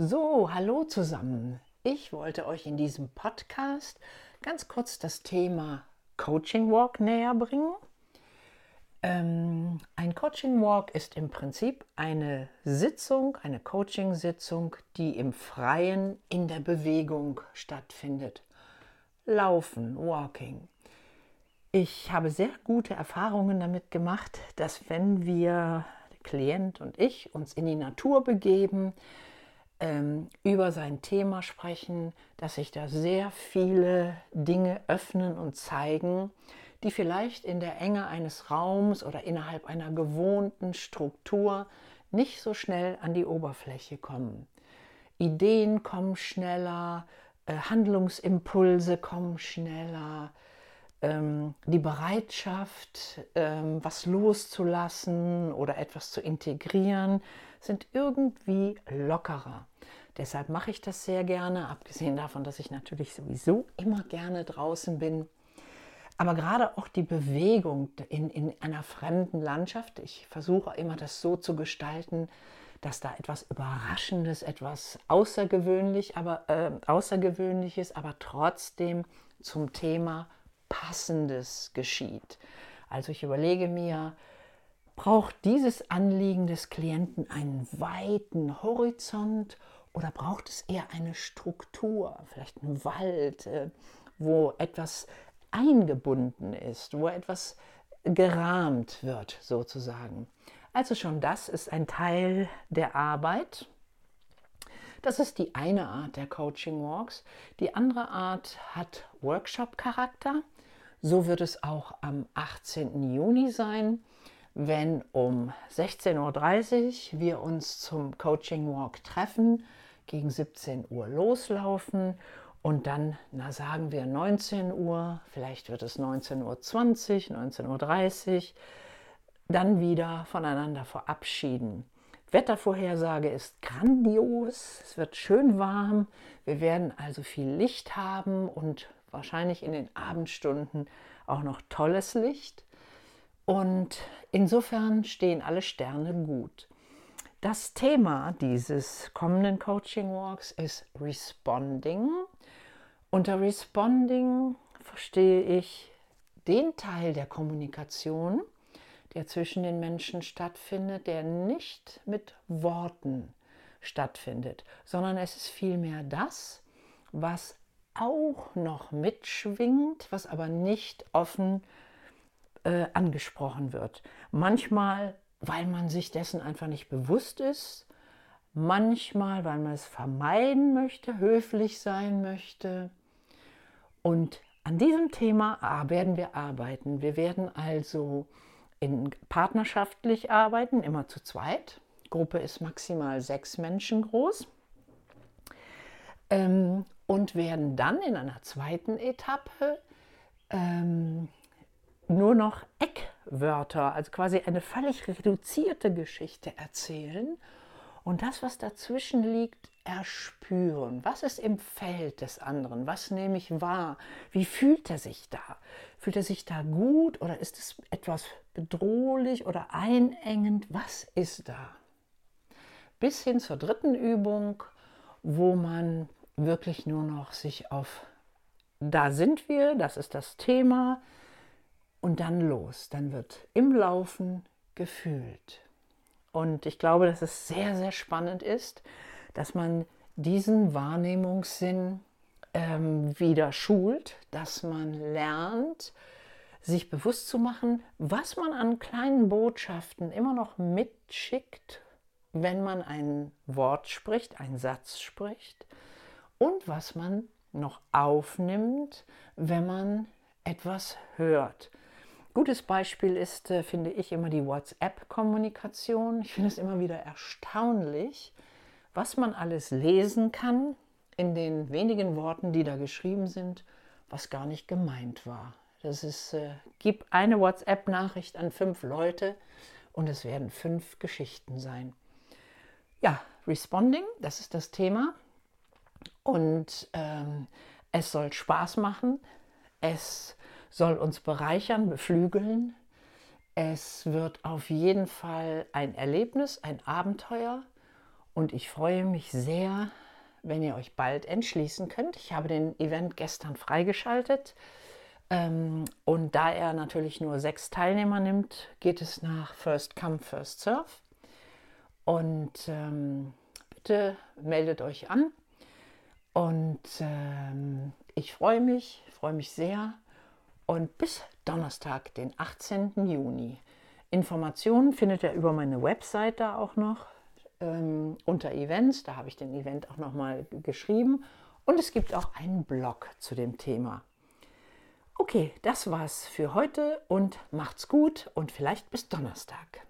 So, hallo zusammen. Ich wollte euch in diesem Podcast ganz kurz das Thema Coaching Walk näher bringen. Ähm, ein Coaching Walk ist im Prinzip eine Sitzung, eine Coaching-Sitzung, die im Freien in der Bewegung stattfindet. Laufen, Walking. Ich habe sehr gute Erfahrungen damit gemacht, dass wenn wir, der Klient und ich, uns in die Natur begeben, ähm, über sein Thema sprechen, dass sich da sehr viele Dinge öffnen und zeigen, die vielleicht in der Enge eines Raums oder innerhalb einer gewohnten Struktur nicht so schnell an die Oberfläche kommen. Ideen kommen schneller, äh, Handlungsimpulse kommen schneller, ähm, die Bereitschaft, ähm, was loszulassen oder etwas zu integrieren, sind irgendwie lockerer. Deshalb mache ich das sehr gerne, abgesehen davon, dass ich natürlich sowieso immer gerne draußen bin. Aber gerade auch die Bewegung in, in einer fremden Landschaft, ich versuche immer das so zu gestalten, dass da etwas Überraschendes, etwas Außergewöhnlich, aber, äh, Außergewöhnliches, aber trotzdem zum Thema Passendes geschieht. Also ich überlege mir, braucht dieses Anliegen des Klienten einen weiten Horizont oder braucht es eher eine Struktur, vielleicht einen Wald, äh, wo etwas eingebunden ist, wo etwas gerahmt wird sozusagen. Also schon das ist ein Teil der Arbeit. Das ist die eine Art der Coaching Walks. Die andere Art hat Workshop-Charakter. So wird es auch am 18. Juni sein, wenn um 16.30 Uhr wir uns zum Coaching Walk treffen, gegen 17 Uhr loslaufen und dann, na sagen wir 19 Uhr, vielleicht wird es 19.20 Uhr, 19.30 Uhr, dann wieder voneinander verabschieden. Wettervorhersage ist grandios, es wird schön warm, wir werden also viel Licht haben und wahrscheinlich in den Abendstunden auch noch tolles Licht. Und insofern stehen alle Sterne gut. Das Thema dieses kommenden Coaching Walks ist Responding. Unter Responding verstehe ich den Teil der Kommunikation, der zwischen den Menschen stattfindet, der nicht mit Worten stattfindet, sondern es ist vielmehr das, was auch noch mitschwingt, was aber nicht offen äh, angesprochen wird. Manchmal, weil man sich dessen einfach nicht bewusst ist, manchmal, weil man es vermeiden möchte, höflich sein möchte. Und an diesem Thema werden wir arbeiten. Wir werden also in partnerschaftlich arbeiten, immer zu zweit. Gruppe ist maximal sechs Menschen groß. Ähm, und werden dann in einer zweiten Etappe ähm, nur noch Eckwörter, also quasi eine völlig reduzierte Geschichte erzählen und das, was dazwischen liegt, erspüren. Was ist im Feld des anderen? Was nehme ich wahr? Wie fühlt er sich da? Fühlt er sich da gut oder ist es etwas bedrohlich oder einengend? Was ist da? Bis hin zur dritten Übung, wo man wirklich nur noch sich auf, da sind wir, das ist das Thema und dann los. Dann wird im Laufen gefühlt. Und ich glaube, dass es sehr, sehr spannend ist, dass man diesen Wahrnehmungssinn ähm, wieder schult, dass man lernt, sich bewusst zu machen, was man an kleinen Botschaften immer noch mitschickt, wenn man ein Wort spricht, einen Satz spricht und was man noch aufnimmt, wenn man etwas hört. Gutes Beispiel ist, äh, finde ich, immer die WhatsApp-Kommunikation. Ich finde es immer wieder erstaunlich, was man alles lesen kann in den wenigen Worten, die da geschrieben sind, was gar nicht gemeint war. Das ist, äh, gib eine WhatsApp-Nachricht an fünf Leute und es werden fünf Geschichten sein. Ja, Responding, das ist das Thema. Und ähm, es soll Spaß machen, es soll uns bereichern, beflügeln. Es wird auf jeden Fall ein Erlebnis, ein Abenteuer. Und ich freue mich sehr, wenn ihr euch bald entschließen könnt. Ich habe den Event gestern freigeschaltet. Ähm, und da er natürlich nur sechs Teilnehmer nimmt, geht es nach First Come, First Serve. Und ähm, bitte meldet euch an. Und ähm, ich freue mich, freue mich sehr. Und bis Donnerstag, den 18. Juni. Informationen findet ihr über meine Webseite auch noch ähm, unter Events. Da habe ich den Event auch nochmal geschrieben. Und es gibt auch einen Blog zu dem Thema. Okay, das war's für heute und macht's gut und vielleicht bis Donnerstag.